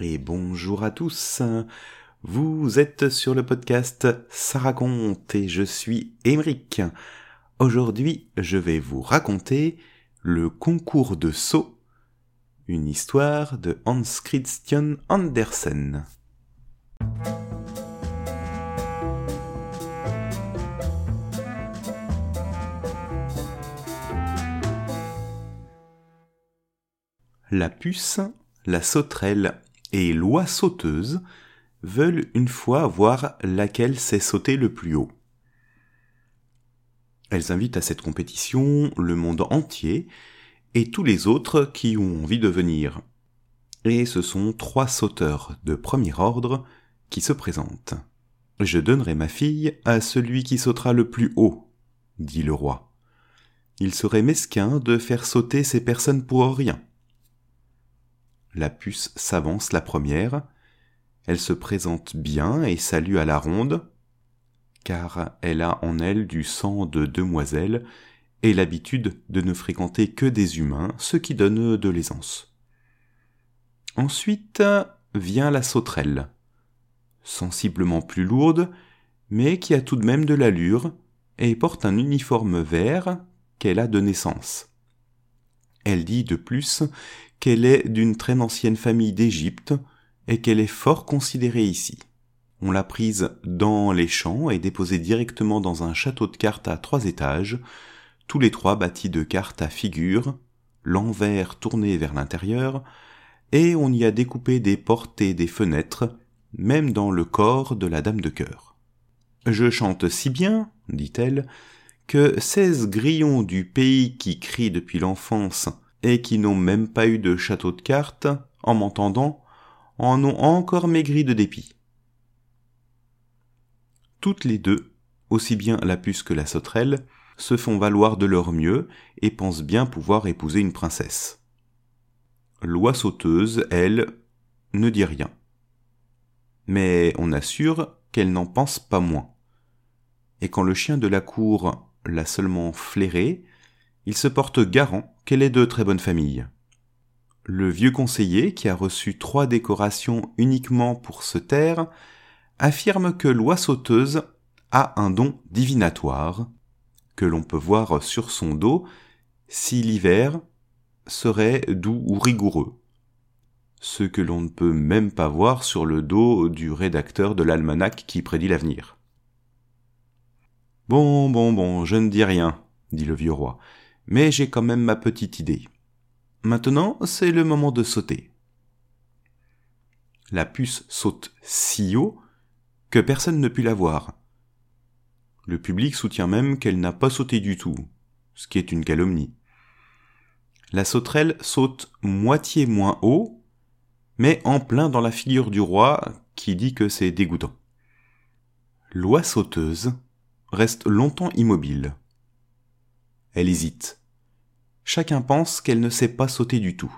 et bonjour à tous. Vous êtes sur le podcast Ça raconte et je suis Émeric. Aujourd'hui, je vais vous raconter le concours de saut, une histoire de Hans Christian Andersen. La puce, la sauterelle et l'oie sauteuse veulent une fois voir laquelle sait sauter le plus haut. Elles invitent à cette compétition le monde entier et tous les autres qui ont envie de venir. Et ce sont trois sauteurs de premier ordre qui se présentent. Je donnerai ma fille à celui qui sautera le plus haut, dit le roi. Il serait mesquin de faire sauter ces personnes pour rien. La puce s'avance la première. Elle se présente bien et salue à la ronde, car elle a en elle du sang de demoiselle et l'habitude de ne fréquenter que des humains, ce qui donne de l'aisance. Ensuite vient la sauterelle, sensiblement plus lourde, mais qui a tout de même de l'allure et porte un uniforme vert qu'elle a de naissance. Elle dit de plus qu'elle est d'une très ancienne famille d'Égypte et qu'elle est fort considérée ici. On l'a prise dans les champs et déposée directement dans un château de cartes à trois étages, tous les trois bâtis de cartes à figures, l'envers tourné vers l'intérieur, et on y a découpé des portes et des fenêtres, même dans le corps de la dame de cœur. Je chante si bien, dit-elle, que seize grillons du pays qui crient depuis l'enfance et qui n'ont même pas eu de château de cartes, en m'entendant, en ont encore maigri de dépit. Toutes les deux, aussi bien la puce que la sauterelle, se font valoir de leur mieux et pensent bien pouvoir épouser une princesse. L'oie sauteuse, elle, ne dit rien. Mais on assure qu'elle n'en pense pas moins. Et quand le chien de la cour l'a seulement flairée, il se porte garant qu'elle est de très bonne famille. Le vieux conseiller, qui a reçu trois décorations uniquement pour se taire, affirme que l'oie sauteuse a un don divinatoire, que l'on peut voir sur son dos si l'hiver serait doux ou rigoureux, ce que l'on ne peut même pas voir sur le dos du rédacteur de l'almanach qui prédit l'avenir. Bon, bon, bon, je ne dis rien, dit le vieux roi, mais j'ai quand même ma petite idée. Maintenant, c'est le moment de sauter. La puce saute si haut que personne ne put la voir. Le public soutient même qu'elle n'a pas sauté du tout, ce qui est une calomnie. La sauterelle saute moitié moins haut, mais en plein dans la figure du roi qui dit que c'est dégoûtant. L'oie sauteuse reste longtemps immobile. Elle hésite chacun pense qu'elle ne sait pas sauter du tout.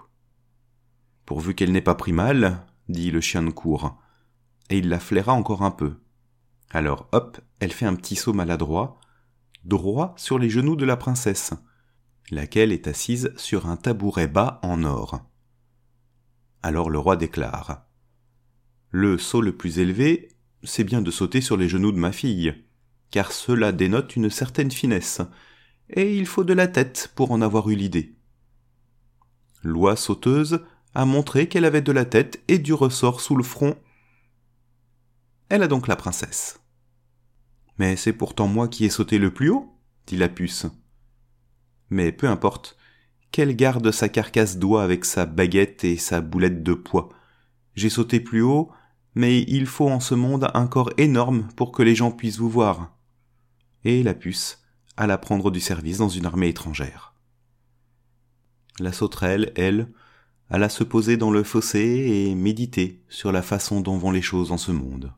Pourvu qu'elle n'ait pas pris mal, dit le chien de cour, et il la flaira encore un peu. Alors hop, elle fait un petit saut maladroit, droit sur les genoux de la princesse, laquelle est assise sur un tabouret bas en or. Alors le roi déclare. Le saut le plus élevé, c'est bien de sauter sur les genoux de ma fille, car cela dénote une certaine finesse, et il faut de la tête pour en avoir eu l'idée. L'oie sauteuse a montré qu'elle avait de la tête et du ressort sous le front. Elle a donc la princesse. Mais c'est pourtant moi qui ai sauté le plus haut, dit la puce. Mais peu importe, qu'elle garde sa carcasse d'oie avec sa baguette et sa boulette de poids. J'ai sauté plus haut, mais il faut en ce monde un corps énorme pour que les gens puissent vous voir. Et la puce alla prendre du service dans une armée étrangère. La sauterelle, elle, alla se poser dans le fossé et méditer sur la façon dont vont les choses en ce monde.